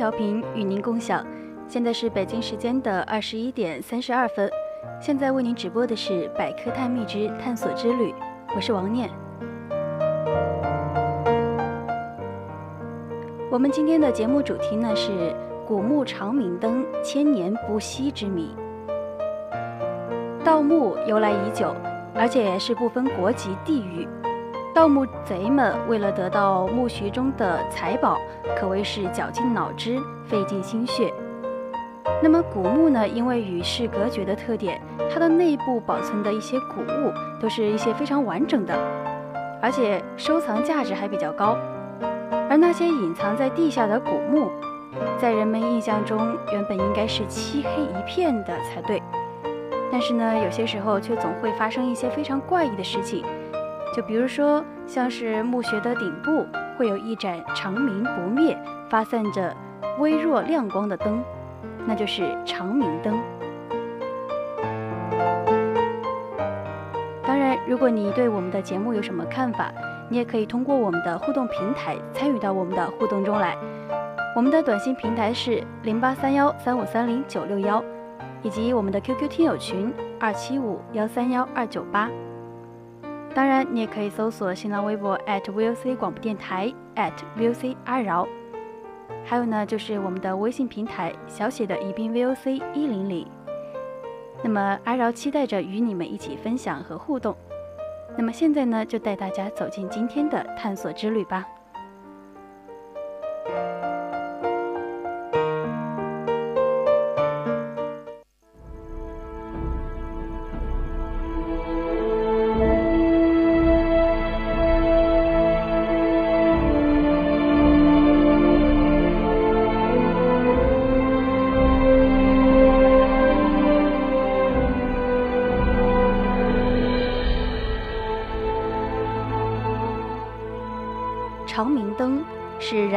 调频与您共享，现在是北京时间的二十一点三十二分。现在为您直播的是《百科探秘之探索之旅》，我是王念。我们今天的节目主题呢是古墓长明灯千年不息之谜。盗墓由来已久，而且是不分国籍地域。盗墓贼们为了得到墓穴中的财宝，可谓是绞尽脑汁、费尽心血。那么古墓呢？因为与世隔绝的特点，它的内部保存的一些古物都是一些非常完整的，而且收藏价值还比较高。而那些隐藏在地下的古墓，在人们印象中原本应该是漆黑一片的才对，但是呢，有些时候却总会发生一些非常怪异的事情。就比如说，像是墓穴的顶部会有一盏长明不灭、发散着微弱亮光的灯，那就是长明灯。当然，如果你对我们的节目有什么看法，你也可以通过我们的互动平台参与到我们的互动中来。我们的短信平台是零八三幺三五三零九六幺，以及我们的 QQ 听友群二七五幺三幺二九八。当然，你也可以搜索新浪微博 @VOC 广播电台 @VOC 阿饶，还有呢，就是我们的微信平台小写的宜宾 VOC 一零零。那么阿饶期待着与你们一起分享和互动。那么现在呢，就带大家走进今天的探索之旅吧。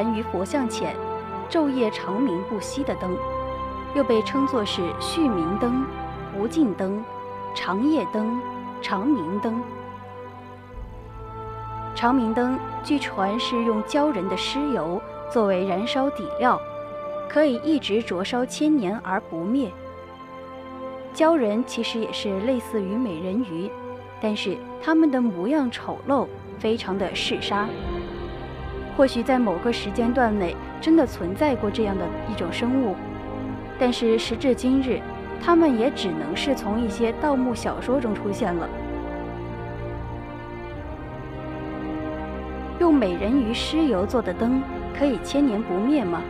燃于佛像前，昼夜长明不息的灯，又被称作是续明灯、无尽灯、长夜灯、长明灯。长明灯据传是用鲛人的尸油作为燃烧底料，可以一直灼烧千年而不灭。鲛人其实也是类似于美人鱼，但是他们的模样丑陋，非常的嗜杀。或许在某个时间段内真的存在过这样的一种生物，但是时至今日，它们也只能是从一些盗墓小说中出现了。用美人鱼尸油做的灯可以千年不灭吗？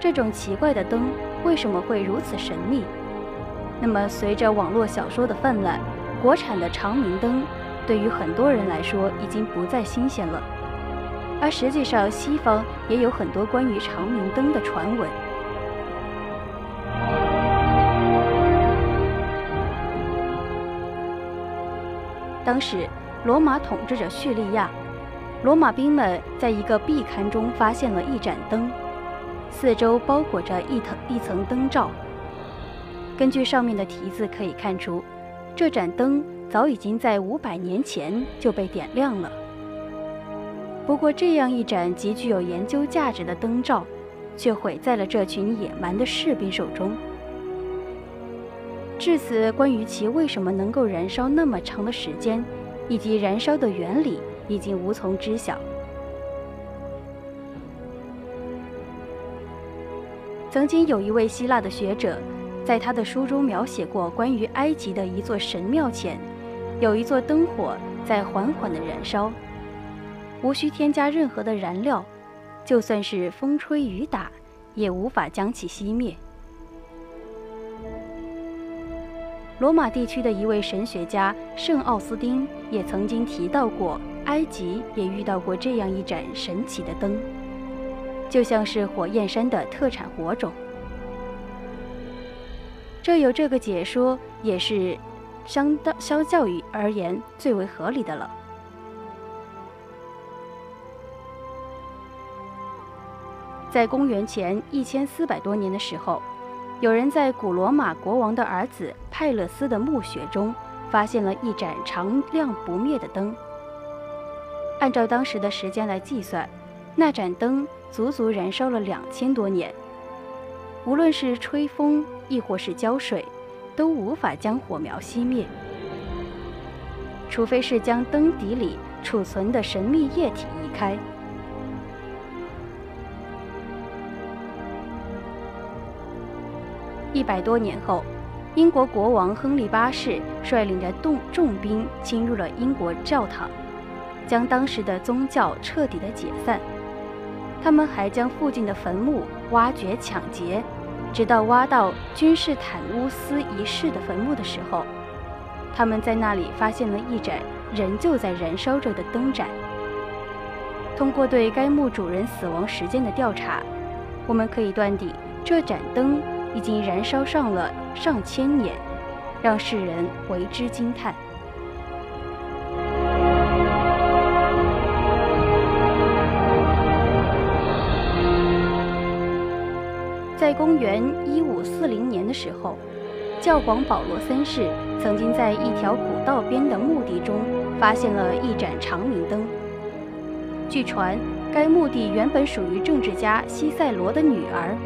这种奇怪的灯为什么会如此神秘？那么随着网络小说的泛滥，国产的长明灯对于很多人来说已经不再新鲜了。而实际上，西方也有很多关于长明灯的传闻。当时，罗马统治着叙利亚，罗马兵们在一个壁龛中发现了一盏灯，四周包裹着一层一层灯罩。根据上面的题字可以看出，这盏灯早已经在五百年前就被点亮了。不过，这样一盏极具有研究价值的灯罩，却毁在了这群野蛮的士兵手中。至此，关于其为什么能够燃烧那么长的时间，以及燃烧的原理，已经无从知晓。曾经有一位希腊的学者，在他的书中描写过关于埃及的一座神庙前，有一座灯火在缓缓地燃烧，无需添加任何的燃料，就算是风吹雨打，也无法将其熄灭。罗马地区的一位神学家圣奥斯丁也曾经提到过，埃及也遇到过这样一盏神奇的灯，就像是火焰山的特产火种。这有这个解说，也是相当相较于而言最为合理的了。在公元前一千四百多年的时候。有人在古罗马国王的儿子派勒斯的墓穴中发现了一盏常亮不灭的灯。按照当时的时间来计算，那盏灯足足燃烧了两千多年。无论是吹风，亦或是浇水，都无法将火苗熄灭，除非是将灯底里储存的神秘液体移开。一百多年后，英国国王亨利八世率领着重重兵侵入了英国教堂，将当时的宗教彻底的解散。他们还将附近的坟墓挖掘抢劫，直到挖到君士坦乌斯一世的坟墓的时候，他们在那里发现了一盏仍旧在燃烧着的灯盏。通过对该墓主人死亡时间的调查，我们可以断定这盏灯。已经燃烧上了上千年，让世人为之惊叹。在公元一五四零年的时候，教皇保罗三世曾经在一条古道边的墓地中发现了一盏长明灯。据传，该墓地原本属于政治家西塞罗的女儿。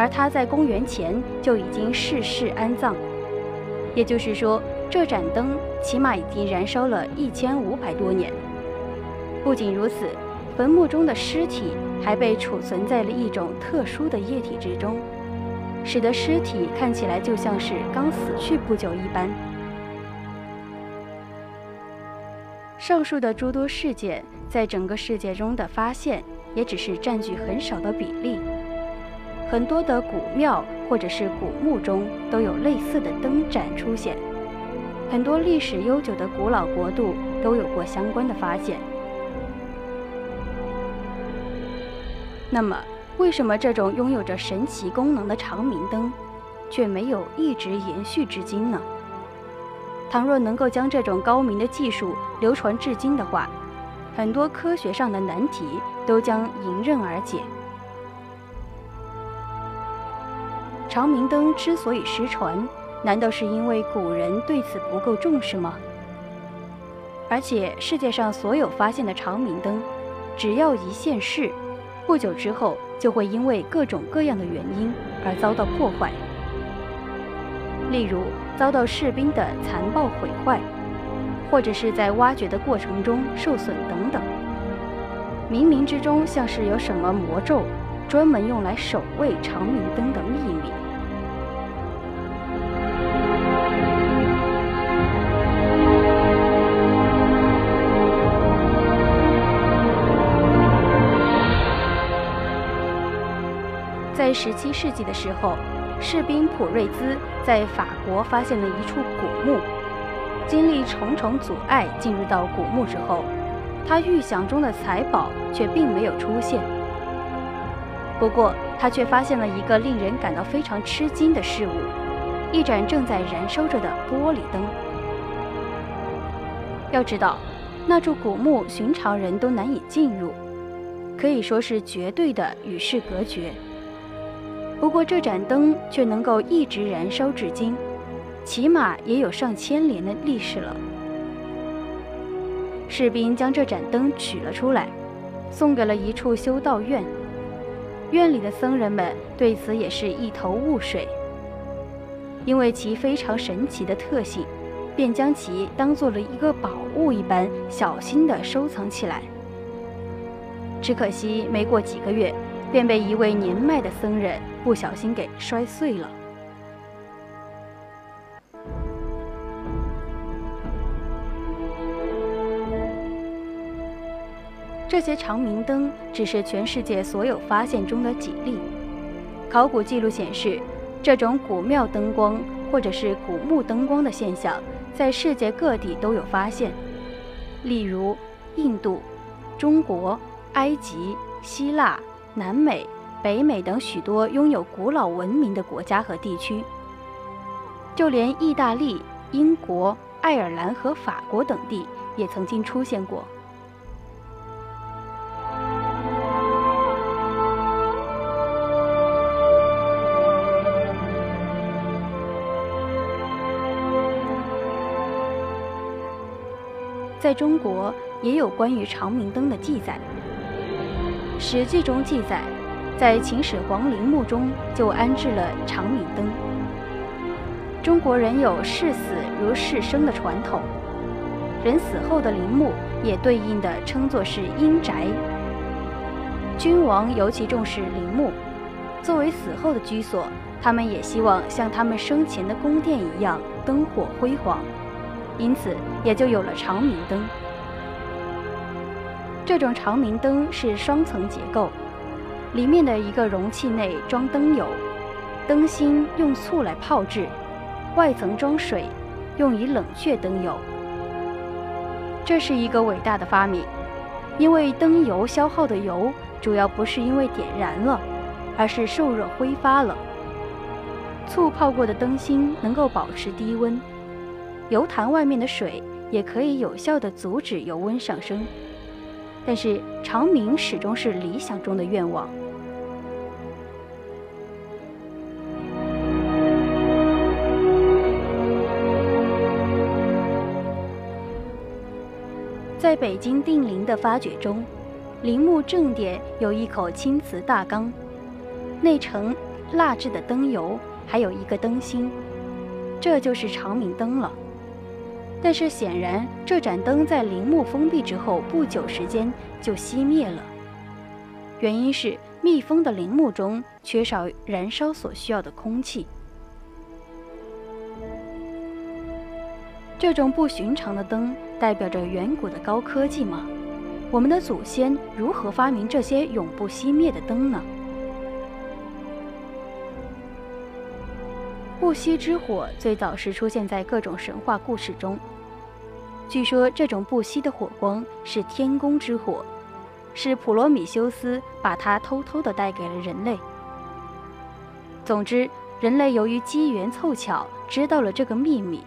而他在公元前就已经逝世安葬，也就是说，这盏灯起码已经燃烧了一千五百多年。不仅如此，坟墓中的尸体还被储存在了一种特殊的液体之中，使得尸体看起来就像是刚死去不久一般。上述的诸多事件在整个世界中的发现，也只是占据很少的比例。很多的古庙或者是古墓中都有类似的灯盏出现，很多历史悠久的古老国度都有过相关的发现。那么，为什么这种拥有着神奇功能的长明灯，却没有一直延续至今呢？倘若能够将这种高明的技术流传至今的话，很多科学上的难题都将迎刃而解。长明灯之所以失传，难道是因为古人对此不够重视吗？而且世界上所有发现的长明灯，只要一现世，不久之后就会因为各种各样的原因而遭到破坏。例如遭到士兵的残暴毁坏，或者是在挖掘的过程中受损等等。冥冥之中像是有什么魔咒，专门用来守卫长明灯的秘密。在十七世纪的时候，士兵普瑞兹在法国发现了一处古墓。经历重重阻碍进入到古墓之后，他预想中的财宝却并没有出现。不过，他却发现了一个令人感到非常吃惊的事物：一盏正在燃烧着的玻璃灯。要知道，那处古墓寻常人都难以进入，可以说是绝对的与世隔绝。不过，这盏灯却能够一直燃烧至今，起码也有上千年的历史了。士兵将这盏灯取了出来，送给了一处修道院。院里的僧人们对此也是一头雾水，因为其非常神奇的特性，便将其当做了一个宝物一般，小心地收藏起来。只可惜，没过几个月。便被一位年迈的僧人不小心给摔碎了。这些长明灯只是全世界所有发现中的几例。考古记录显示，这种古庙灯光或者是古墓灯光的现象，在世界各地都有发现，例如印度、中国、埃及、希腊、南美、北美等许多拥有古老文明的国家和地区，就连意大利、英国、爱尔兰和法国等地也曾经出现过。在中国也有关于长明灯的记载，《史记》中记载，在秦始皇陵墓中就安置了长明灯。中国人有视死如视生的传统，人死后的陵墓也对应的称作是阴宅。君王尤其重视陵墓，作为死后的居所，他们也希望像他们生前的宫殿一样灯火辉煌。因此，也就有了长明灯。这种长明灯是双层结构，里面的一个容器内装灯油，灯芯用醋来泡制，外层装水，用以冷却灯油。这是一个伟大的发明，因为灯油消耗的油主要不是因为点燃了，而是受热挥发了。醋泡过的灯芯能够保持低温。油坛外面的水也可以有效地阻止油温上升，但是长明始终是理想中的愿望。在北京定陵的发掘中，陵墓正殿有一口青瓷大缸，内盛蜡制的灯油，还有一个灯芯，这就是长明灯了。但是显然，这盏灯在陵墓封闭之后不久时间就熄灭了。原因是密封的陵墓中缺少燃烧所需要的空气。这种不寻常的灯代表着远古的高科技吗？我们的祖先如何发明这些永不熄灭的灯呢？不息之火最早是出现在各种神话故事中。据说这种不息的火光是天宫之火，是普罗米修斯把它偷偷的带给了人类。总之，人类由于机缘凑巧知道了这个秘密，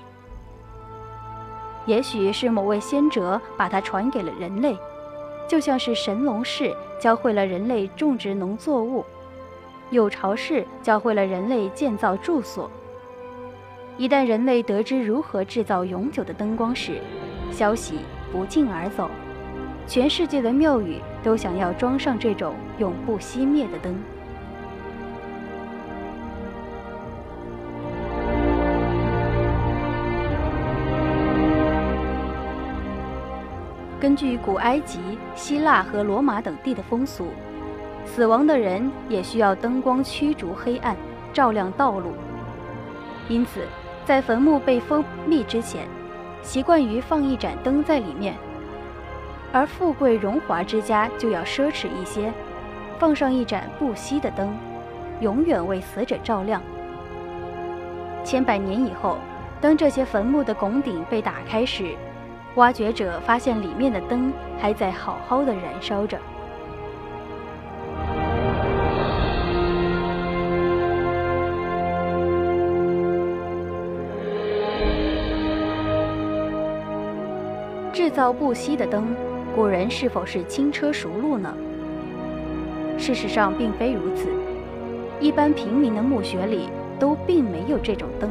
也许是某位先哲把它传给了人类，就像是神农氏教会了人类种植农作物，有巢氏教会了人类建造住所。一旦人类得知如何制造永久的灯光时，消息不胫而走，全世界的庙宇都想要装上这种永不熄灭的灯。根据古埃及、希腊和罗马等地的风俗，死亡的人也需要灯光驱逐黑暗，照亮道路。因此，在坟墓被封闭之前，习惯于放一盏灯在里面。而富贵荣华之家就要奢侈一些，放上一盏不熄的灯，永远为死者照亮。千百年以后，当这些坟墓的拱顶被打开时，挖掘者发现里面的灯还在好好的燃烧着。造不熄的灯，古人是否是轻车熟路呢？事实上并非如此，一般平民的墓穴里都并没有这种灯。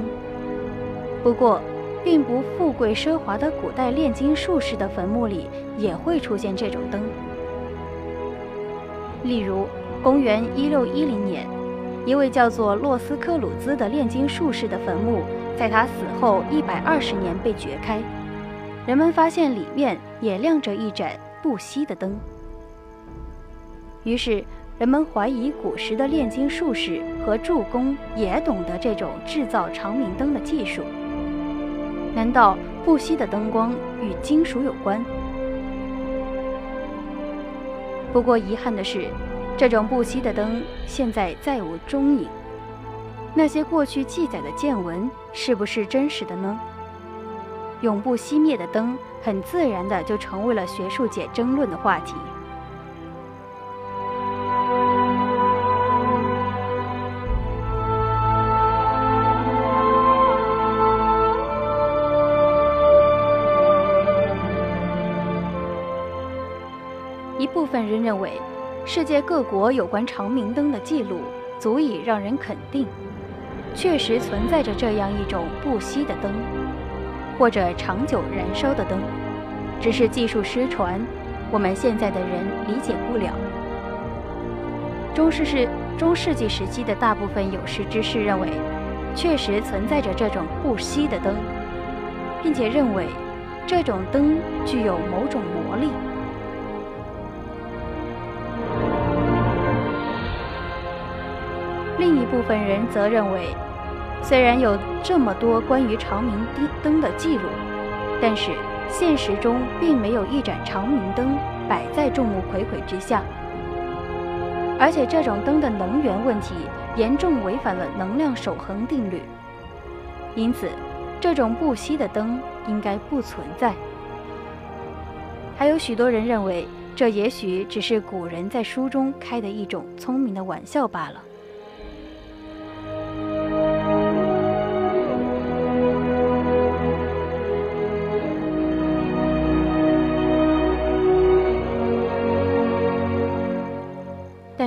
不过，并不富贵奢华的古代炼金术士的坟墓里也会出现这种灯。例如，公元一六一零年，一位叫做洛斯克鲁兹的炼金术士的坟墓，在他死后一百二十年被掘开。人们发现里面也亮着一盏不熄的灯，于是人们怀疑古时的炼金术士和铸工也懂得这种制造长明灯的技术。难道不熄的灯光与金属有关？不过遗憾的是，这种不熄的灯现在再无踪影。那些过去记载的见闻是不是真实的呢？永不熄灭的灯，很自然的就成为了学术界争论的话题。一部分人认为，世界各国有关长明灯的记录足以让人肯定，确实存在着这样一种不熄的灯，或者长久燃烧的灯，只是技术失传，我们现在的人理解不了。中世是中世纪时期的大部分有识之士认为，确实存在着这种不熄的灯，并且认为这种灯具有某种魔力。另一部分人则认为，虽然有这么多关于长明灯的记录，但是现实中并没有一盏长明灯摆在众目睽睽之下，而且这种灯的能源问题严重违反了能量守恒定律，因此这种不熄的灯应该不存在。还有许多人认为，这也许只是古人在书中开的一种聪明的玩笑罢了。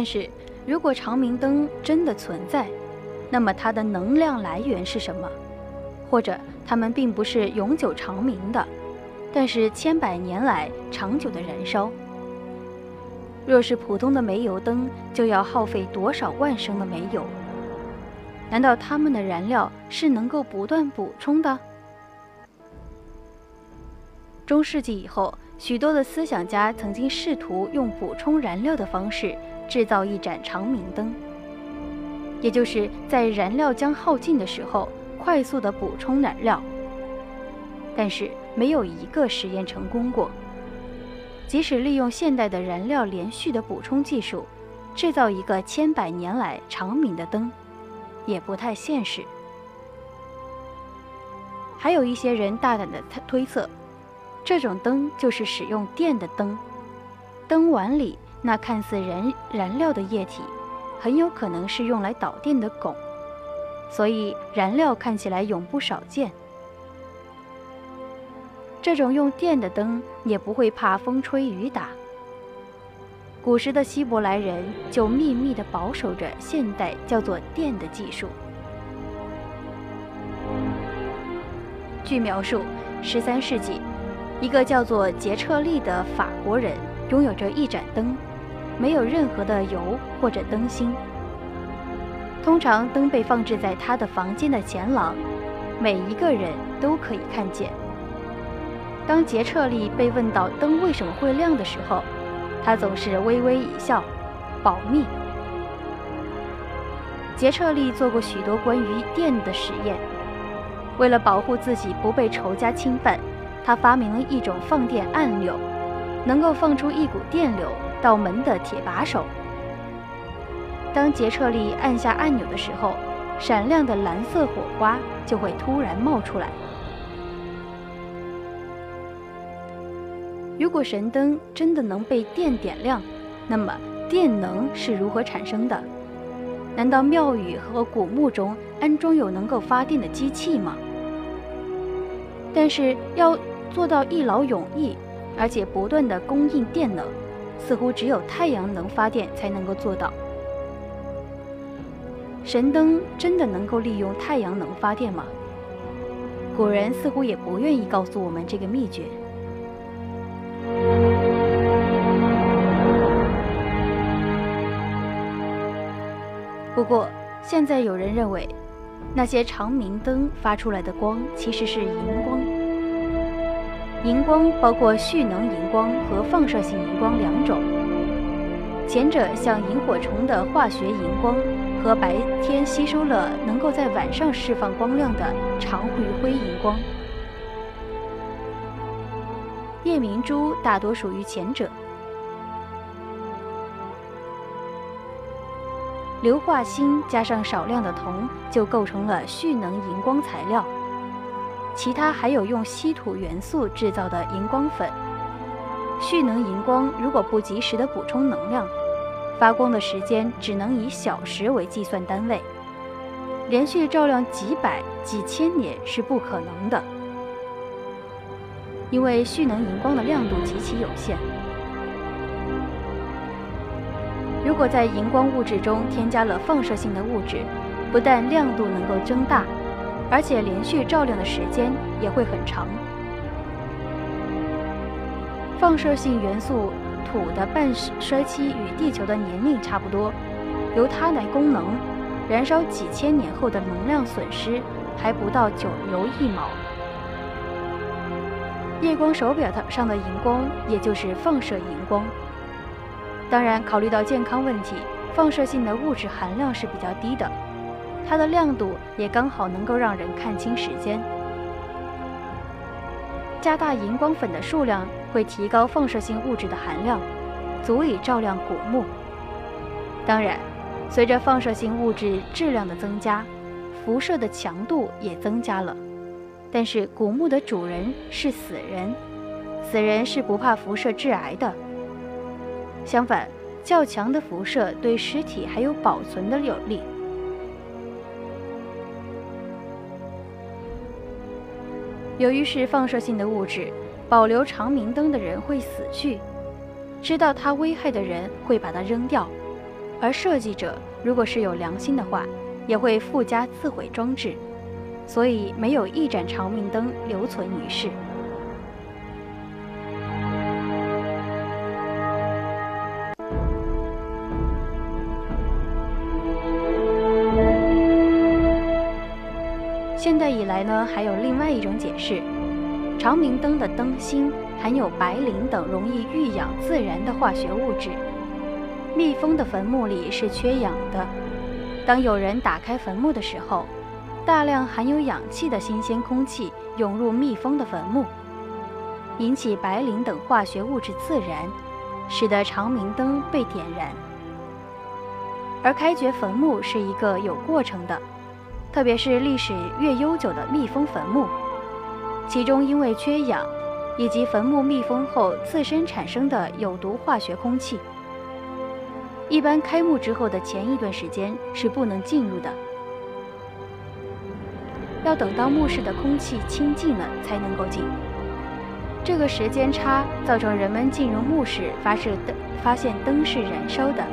是，如果长明灯真的存在，那么它的能量来源是什么？或者它们并不是永久长明的，但是千百年来长久的燃烧？若是普通的煤油灯，就要耗费多少万升的煤油？难道它们的燃料是能够不断补充的？中世纪以后，许多的思想家曾经试图用补充燃料的方式。制造一盏长明灯，也就是在燃料将耗尽的时候，快速的补充燃料。但是没有一个实验成功过。即使利用现代的燃料连续的补充技术，制造一个千百年来长明的灯，也不太现实。还有一些人大胆的推测，这种灯就是使用电的灯，灯碗里。那看似燃燃料的液体，很有可能是用来导电的汞，所以燃料看起来永不少见。这种用电的灯也不会怕风吹雨打。古时的希伯来人就秘密地保守着现代叫做电的技术。据描述，十三世纪，一个叫做杰彻利的法国人拥有着一盏灯。没有任何的油或者灯芯。通常灯被放置在他的房间的前廊，每一个人都可以看见。当杰彻利被问到灯为什么会亮的时候，他总是微微一笑：“保密。”杰彻利做过许多关于电的实验，为了保护自己不被仇家侵犯，他发明了一种放电按钮，能够放出一股电流。到门的铁把手。当杰彻利按下按钮的时候，闪亮的蓝色火花就会突然冒出来。如果神灯真的能被电点亮，那么电能是如何产生的？难道庙宇和古墓中安装有能够发电的机器吗？但是要做到一劳永逸，而且不断的供应电能。似乎只有太阳能发电才能够做到。神灯真的能够利用太阳能发电吗？古人似乎也不愿意告诉我们这个秘诀。不过，现在有人认为，那些长明灯发出来的光其实是荧光。荧光包括蓄能荧光和放射性荧光两种。前者像萤火虫的化学荧光，和白天吸收了能够在晚上释放光亮的长余辉荧光。夜明珠大多属于前者。硫化锌加上少量的铜，就构成了蓄能荧光材料。其他还有用稀土元素制造的荧光粉。蓄能荧光如果不及时的补充能量，发光的时间只能以小时为计算单位，连续照亮几百、几千年是不可能的，因为蓄能荧光的亮度极其有限。如果在荧光物质中添加了放射性的物质，不但亮度能够增大，而且连续照亮的时间也会很长。放射性元素土的半衰期与地球的年龄差不多，由它来供能，燃烧几千年后的能量损失还不到九牛一毛。夜光手表上的荧光，也就是放射荧光。当然，考虑到健康问题，放射性的物质含量是比较低的，它的亮度也刚好能够让人看清时间。加大荧光粉的数量会提高放射性物质的含量，足以照亮古墓。当然，随着放射性物质质量的增加，辐射的强度也增加了。但是古墓的主人是死人，死人是不怕辐射致癌的。相反，较强的辐射对尸体还有保存的有利。由于是放射性的物质，保留长明灯的人会死去，知道它危害的人会把它扔掉，而设计者如果是有良心的话，也会附加自毁装置，所以没有一盏长明灯留存于世。现代以来呢，还有另外一种解释：长明灯的灯芯含有白磷等容易遇氧自燃的化学物质。密封的坟墓里是缺氧的，当有人打开坟墓的时候，大量含有氧气的新鲜空气涌入密封的坟墓，引起白磷等化学物质自燃，使得长明灯被点燃。而开掘坟墓是一个有过程的。特别是历史越悠久的密封坟墓，其中因为缺氧，以及坟墓密封后自身产生的有毒化学空气，一般开墓之后的前一段时间是不能进入的，要等到墓室的空气清净了才能够进。这个时间差造成人们进入墓室发射灯，发现灯是燃烧的，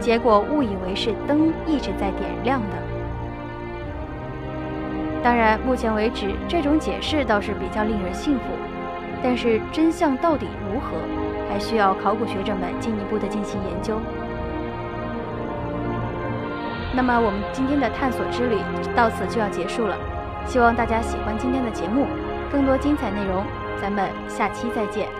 结果误以为是灯一直在点亮的。当然，目前为止，这种解释倒是比较令人信服，但是真相到底如何，还需要考古学者们进一步的进行研究。那么，我们今天的探索之旅到此就要结束了，希望大家喜欢今天的节目，更多精彩内容，咱们下期再见。